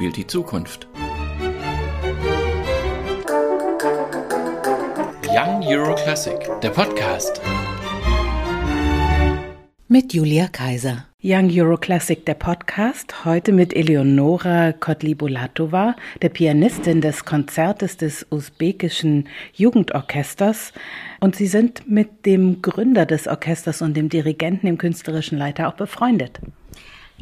spielt die Zukunft. Young Euro Classic, der Podcast. Mit Julia Kaiser. Young Euro Classic, der Podcast, heute mit Eleonora Kotlibulatova, der Pianistin des Konzertes des usbekischen Jugendorchesters. Und Sie sind mit dem Gründer des Orchesters und dem Dirigenten, dem künstlerischen Leiter auch befreundet.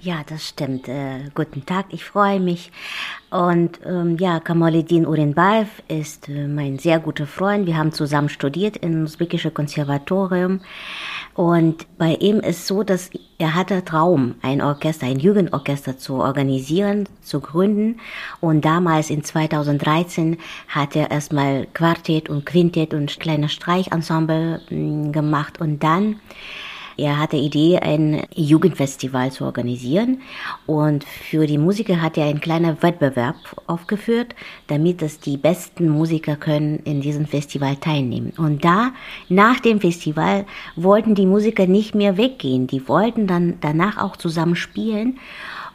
Ja, das stimmt. Äh, guten Tag, ich freue mich. Und ähm, ja, Kamaluddin Urinbaev ist äh, mein sehr guter Freund. Wir haben zusammen studiert im usbekischen Konservatorium. Und bei ihm ist so, dass er hatte Traum, ein Orchester, ein Jugendorchester zu organisieren, zu gründen. Und damals in 2013 hat er erstmal Quartett und Quintett und kleine Streichensemble hm, gemacht. Und dann er hatte Idee, ein Jugendfestival zu organisieren und für die Musiker hat er einen kleinen Wettbewerb aufgeführt, damit es die besten Musiker können in diesem Festival teilnehmen. Und da, nach dem Festival, wollten die Musiker nicht mehr weggehen. Die wollten dann danach auch zusammen spielen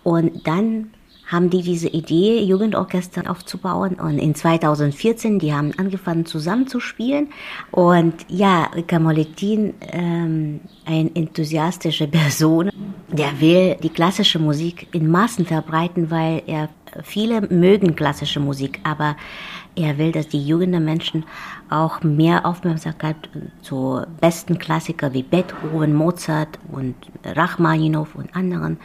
und dann haben die diese Idee, Jugendorchester aufzubauen. Und in 2014, die haben angefangen zusammen zu spielen. Und ja, Kamoletin, ähm, ein enthusiastische Person, der will die klassische Musik in Massen verbreiten, weil er viele mögen klassische Musik, aber er will, dass die jungen Menschen auch mehr Aufmerksamkeit zu besten Klassikern wie Beethoven, Mozart und Rachmaninow und anderen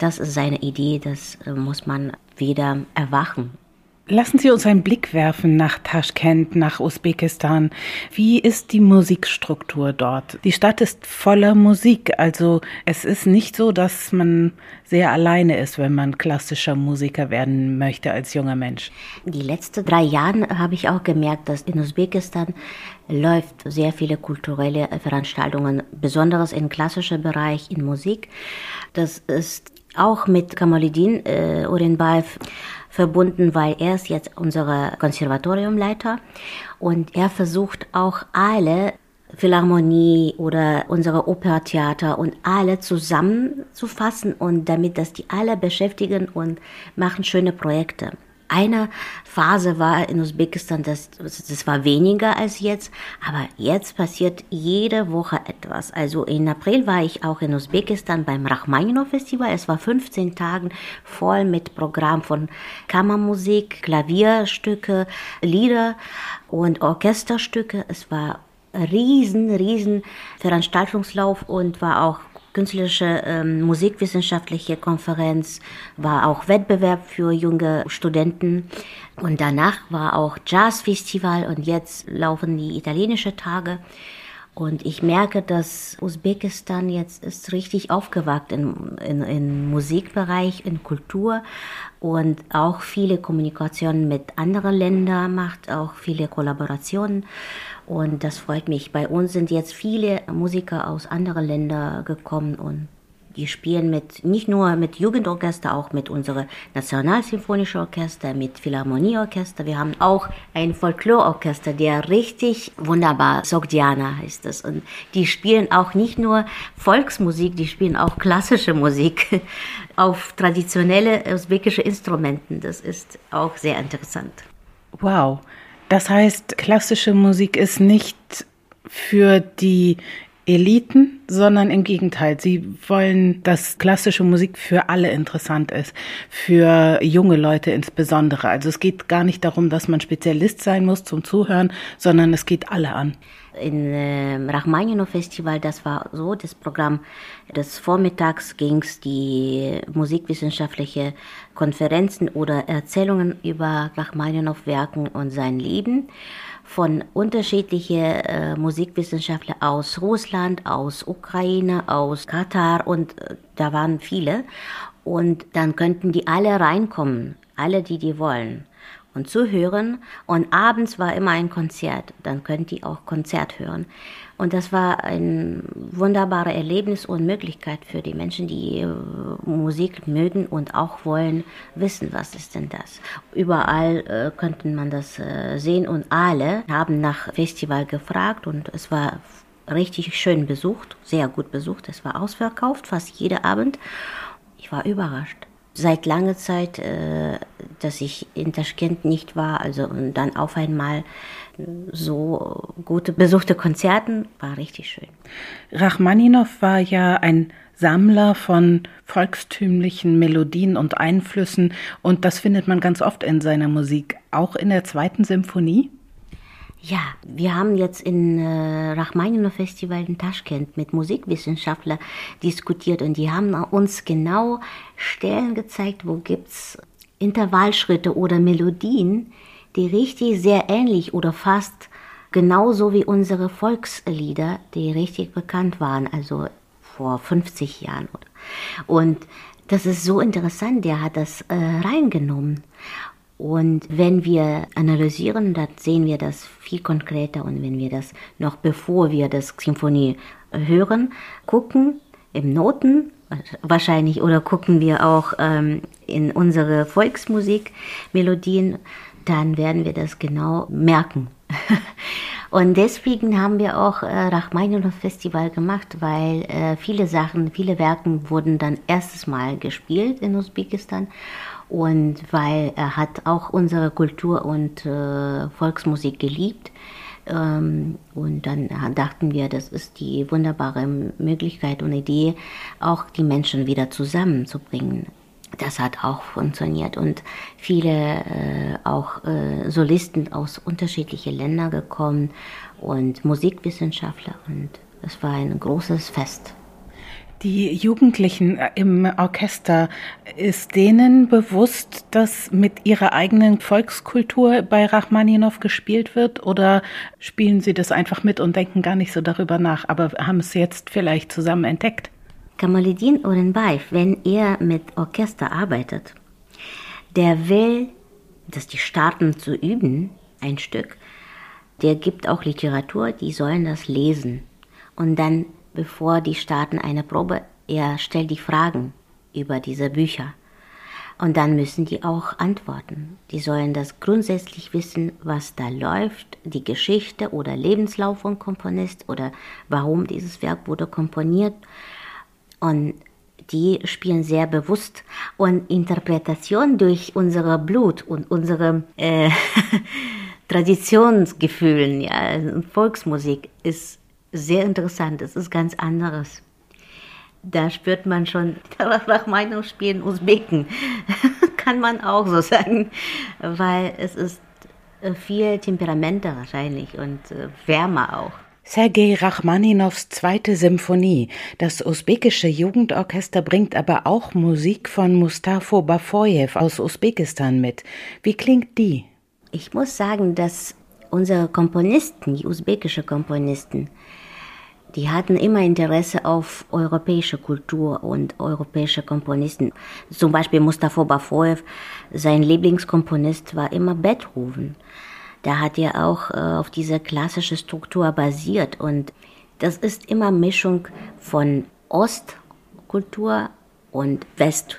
das ist seine Idee, das äh, muss man wieder erwachen. Lassen Sie uns einen Blick werfen nach Taschkent, nach Usbekistan. Wie ist die Musikstruktur dort? Die Stadt ist voller Musik, also es ist nicht so, dass man sehr alleine ist, wenn man klassischer Musiker werden möchte als junger Mensch. Die letzten drei Jahre habe ich auch gemerkt, dass in Usbekistan läuft sehr viele kulturelle Veranstaltungen, besonders im klassischen Bereich, in Musik. Das ist auch mit Kamaluddin äh, Urenbaev verbunden, weil er ist jetzt unser Konservatoriumleiter. Und er versucht auch alle Philharmonie oder unsere Operntheater und alle zusammenzufassen und damit, dass die alle beschäftigen und machen schöne Projekte eine Phase war in Usbekistan, das, das war weniger als jetzt, aber jetzt passiert jede Woche etwas. Also in April war ich auch in Usbekistan beim Rachmaninow Festival. Es war 15 Tagen voll mit Programm von Kammermusik, Klavierstücke, Lieder und Orchesterstücke. Es war riesen, riesen Veranstaltungslauf und war auch künstlerische ähm, musikwissenschaftliche Konferenz, war auch Wettbewerb für junge Studenten und danach war auch Jazzfestival und jetzt laufen die italienische Tage. Und ich merke, dass Usbekistan jetzt ist richtig aufgewacht im, in, im Musikbereich, in Kultur und auch viele Kommunikationen mit anderen Ländern macht, auch viele Kollaborationen. Und das freut mich. Bei uns sind jetzt viele Musiker aus anderen Ländern gekommen und die spielen mit, nicht nur mit Jugendorchester, auch mit unserem Nationalsymphonischen Orchester, mit Philharmonieorchester. Wir haben auch ein Folkloreorchester, der richtig wunderbar, Sogdiana heißt das. Und die spielen auch nicht nur Volksmusik, die spielen auch klassische Musik auf traditionelle usbekische Instrumenten. Das ist auch sehr interessant. Wow. Das heißt, klassische Musik ist nicht für die Eliten, sondern im Gegenteil. Sie wollen, dass klassische Musik für alle interessant ist, für junge Leute insbesondere. Also es geht gar nicht darum, dass man Spezialist sein muss zum Zuhören, sondern es geht alle an. In äh, Rachmaninow Festival, das war so, das Programm des Vormittags ging es die musikwissenschaftliche Konferenzen oder Erzählungen über Rachmaninow Werken und sein Leben von unterschiedlichen äh, Musikwissenschaftler aus Russland, aus Ukraine, aus Katar und äh, da waren viele. Und dann könnten die alle reinkommen, alle, die die wollen und zuhören. Und abends war immer ein Konzert. Dann könnt ihr auch Konzert hören. Und das war ein wunderbares Erlebnis und Möglichkeit für die Menschen, die äh, Musik mögen und auch wollen wissen, was ist denn das. Überall äh, könnte man das äh, sehen und alle haben nach Festival gefragt und es war richtig schön besucht, sehr gut besucht. Es war ausverkauft, fast jeden Abend Ich war überrascht. Seit langer Zeit, äh, dass ich in Taschkent nicht war, also und dann auf einmal so gute besuchte Konzerten, war richtig schön. Rachmaninow war ja ein Sammler von volkstümlichen Melodien und Einflüssen und das findet man ganz oft in seiner Musik, auch in der zweiten Symphonie. Ja, wir haben jetzt in äh, Rachmaninow Festival in Taschkent mit Musikwissenschaftler diskutiert und die haben uns genau Stellen gezeigt, wo gibt's Intervallschritte oder Melodien, die richtig sehr ähnlich oder fast genauso wie unsere Volkslieder, die richtig bekannt waren, also vor 50 Jahren. Und das ist so interessant, der hat das äh, reingenommen. Und wenn wir analysieren, dann sehen wir das viel konkreter. Und wenn wir das noch bevor wir das Symphonie hören, gucken im Noten wahrscheinlich oder gucken wir auch ähm, in unsere Volksmusik Melodien, dann werden wir das genau merken. Und deswegen haben wir auch äh, Rachmaninow Festival gemacht, weil äh, viele Sachen, viele Werken wurden dann erstes Mal gespielt in Usbekistan und weil er hat auch unsere Kultur und äh, Volksmusik geliebt. Ähm, und dann dachten wir, das ist die wunderbare Möglichkeit und Idee, auch die Menschen wieder zusammenzubringen das hat auch funktioniert und viele äh, auch äh, Solisten aus unterschiedlichen Ländern gekommen und Musikwissenschaftler und es war ein großes Fest. Die Jugendlichen im Orchester, ist denen bewusst, dass mit ihrer eigenen Volkskultur bei Rachmaninow gespielt wird oder spielen sie das einfach mit und denken gar nicht so darüber nach, aber haben es jetzt vielleicht zusammen entdeckt? Kamaluddin Orenbaev, wenn er mit Orchester arbeitet, der will, dass die starten zu üben, ein Stück, der gibt auch Literatur, die sollen das lesen. Und dann, bevor die starten eine Probe, er stellt die Fragen über diese Bücher. Und dann müssen die auch antworten. Die sollen das grundsätzlich wissen, was da läuft, die Geschichte oder Lebenslauf vom Komponist oder warum dieses Werk wurde komponiert. Und die spielen sehr bewusst. Und Interpretation durch unser Blut und unsere äh, Traditionsgefühlen, ja, Volksmusik ist sehr interessant. Es ist ganz anderes. Da spürt man schon, nach Meinung spielen Usbeken, kann man auch so sagen, weil es ist äh, viel temperamenter wahrscheinlich und äh, wärmer auch. Sergei Rachmaninows zweite Symphonie. Das usbekische Jugendorchester bringt aber auch Musik von Mustafo Bafoyev aus Usbekistan mit. Wie klingt die? Ich muss sagen, dass unsere Komponisten, die usbekische Komponisten, die hatten immer Interesse auf europäische Kultur und europäische Komponisten. Zum Beispiel Mustafa Bafoyev, sein Lieblingskomponist war immer Beethoven da hat er auch äh, auf diese klassische Struktur basiert. Und das ist immer Mischung von Ostkultur und West.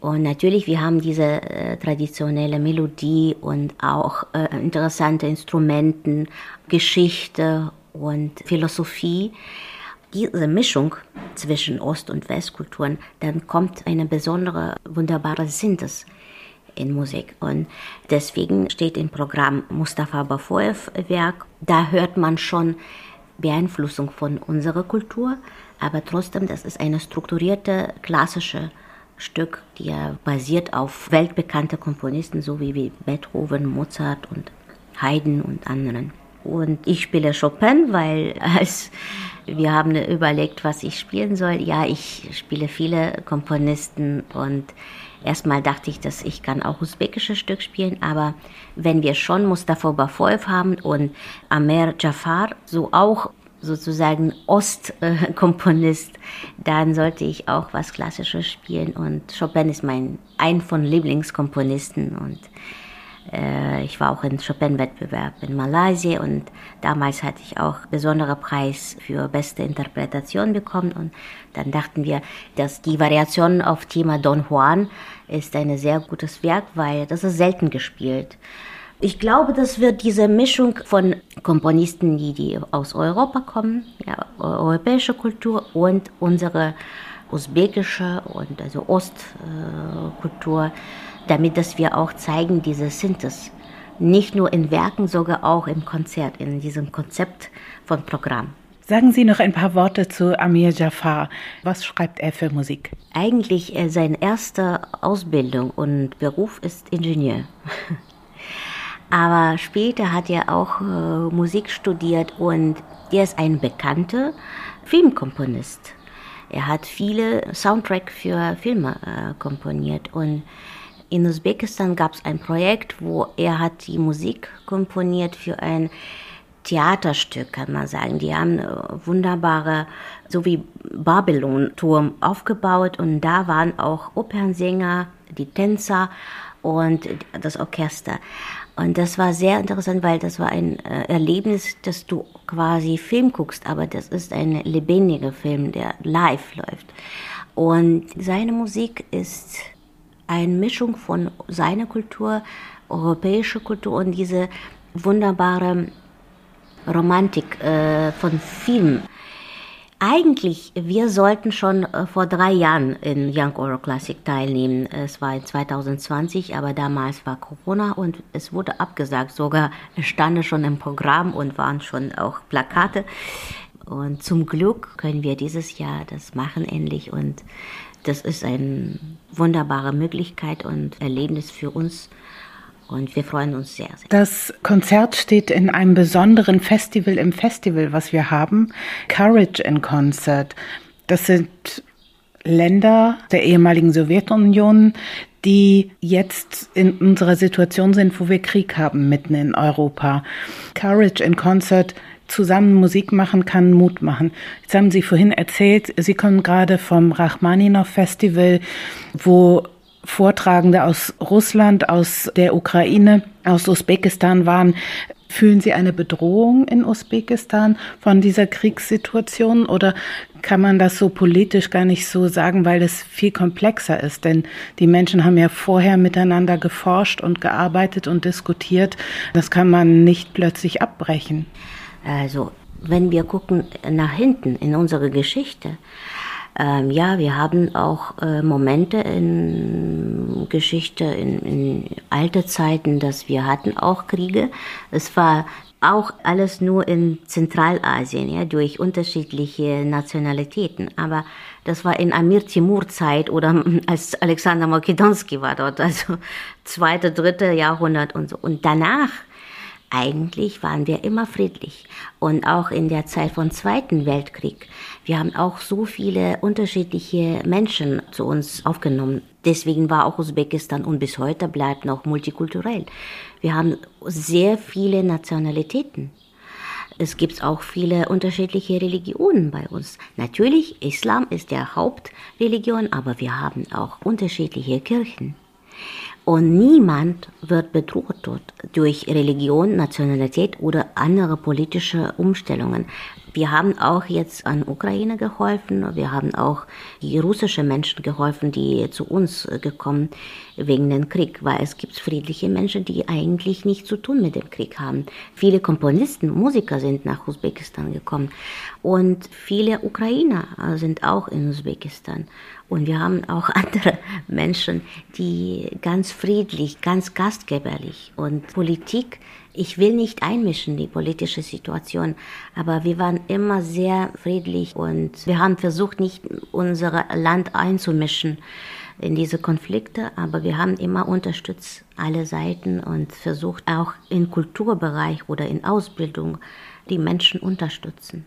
Und natürlich, wir haben diese äh, traditionelle Melodie und auch äh, interessante Instrumenten, Geschichte und Philosophie. Diese Mischung zwischen Ost- und Westkulturen, dann kommt eine besondere, wunderbare Synthese in Musik. Und deswegen steht im Programm Mustafa Bafoev Werk. Da hört man schon Beeinflussung von unserer Kultur, aber trotzdem, das ist eine strukturierte klassische Stück, die ja basiert auf weltbekannte Komponisten, so wie Beethoven, Mozart und Haydn und anderen. Und ich spiele Chopin, weil als wir haben überlegt, was ich spielen soll. Ja, ich spiele viele Komponisten und Erstmal dachte ich, dass ich kann auch usbekische Stück spielen, aber wenn wir schon Mustafa Bafoev haben und Amer Jafar, so auch sozusagen Ostkomponist, dann sollte ich auch was Klassisches spielen. Und Chopin ist mein ein von Lieblingskomponisten und äh, ich war auch im Chopin-Wettbewerb in Malaysia und damals hatte ich auch besonderen Preis für beste Interpretation bekommen und dann dachten wir, dass die Variation auf Thema Don Juan ist ein sehr gutes Werk, weil das ist selten gespielt. Ich glaube, das wird diese Mischung von Komponisten, die, die aus Europa kommen, ja, europäische Kultur und unsere usbekische und also Ostkultur, damit dass wir auch zeigen diese Synthes. Nicht nur in Werken, sogar auch im Konzert, in diesem Konzept von Programm. Sagen Sie noch ein paar Worte zu Amir Jafar. Was schreibt er für Musik? Eigentlich äh, seine erste Ausbildung und Beruf ist Ingenieur. Aber später hat er auch äh, Musik studiert und er ist ein bekannter Filmkomponist. Er hat viele Soundtracks für Filme äh, komponiert und in Usbekistan gab es ein Projekt, wo er hat die Musik komponiert für ein Theaterstück, kann man sagen. Die haben äh, wunderbare, so wie Babylon-Turm aufgebaut und da waren auch Opernsänger, die Tänzer und das Orchester. Und das war sehr interessant, weil das war ein äh, Erlebnis, dass du quasi Film guckst, aber das ist ein lebendiger Film, der live läuft. Und seine Musik ist eine Mischung von seiner Kultur, europäischer Kultur und diese wunderbare Romantik äh, von Film. Eigentlich, wir sollten schon äh, vor drei Jahren in Young Euro Classic teilnehmen. Es war 2020, aber damals war Corona und es wurde abgesagt. Sogar standen schon im Programm und waren schon auch Plakate. Und zum Glück können wir dieses Jahr das machen endlich und das ist eine wunderbare Möglichkeit und Erlebnis für uns und wir freuen uns sehr, sehr. Das Konzert steht in einem besonderen Festival im Festival, was wir haben. Courage in Concert. Das sind Länder der ehemaligen Sowjetunion, die jetzt in unserer Situation sind, wo wir Krieg haben mitten in Europa. Courage in Concert zusammen Musik machen kann Mut machen. Jetzt haben Sie vorhin erzählt, Sie kommen gerade vom Rachmaninov Festival, wo Vortragende aus Russland, aus der Ukraine, aus Usbekistan waren. Fühlen Sie eine Bedrohung in Usbekistan von dieser Kriegssituation oder kann man das so politisch gar nicht so sagen, weil es viel komplexer ist? Denn die Menschen haben ja vorher miteinander geforscht und gearbeitet und diskutiert. Das kann man nicht plötzlich abbrechen. Also, wenn wir gucken nach hinten in unsere Geschichte, ähm, ja, wir haben auch äh, Momente in Geschichte, in, in alte Zeiten, dass wir hatten auch Kriege. Es war auch alles nur in Zentralasien, ja, durch unterschiedliche Nationalitäten. Aber das war in Amir Timur Zeit oder als Alexander Makedonski war dort, also zweite, dritte Jahrhundert und so. Und danach eigentlich waren wir immer friedlich. Und auch in der Zeit vom Zweiten Weltkrieg. Wir haben auch so viele unterschiedliche Menschen zu uns aufgenommen. Deswegen war auch Usbekistan und bis heute bleibt noch multikulturell. Wir haben sehr viele Nationalitäten. Es gibt auch viele unterschiedliche Religionen bei uns. Natürlich, Islam ist der Hauptreligion, aber wir haben auch unterschiedliche Kirchen. Und niemand wird bedroht dort durch Religion, Nationalität oder andere politische Umstellungen. Wir haben auch jetzt an Ukraine geholfen. Wir haben auch die russischen Menschen geholfen, die zu uns gekommen wegen dem Krieg, weil es gibt friedliche Menschen, die eigentlich nichts zu tun mit dem Krieg haben. Viele Komponisten, Musiker sind nach Usbekistan gekommen und viele Ukrainer sind auch in Usbekistan. Und wir haben auch andere Menschen, die ganz friedlich, ganz gastgeberlich und Politik ich will nicht einmischen, die politische Situation, aber wir waren immer sehr friedlich und wir haben versucht, nicht unser Land einzumischen in diese Konflikte, aber wir haben immer unterstützt alle Seiten und versucht auch im Kulturbereich oder in Ausbildung die Menschen unterstützen.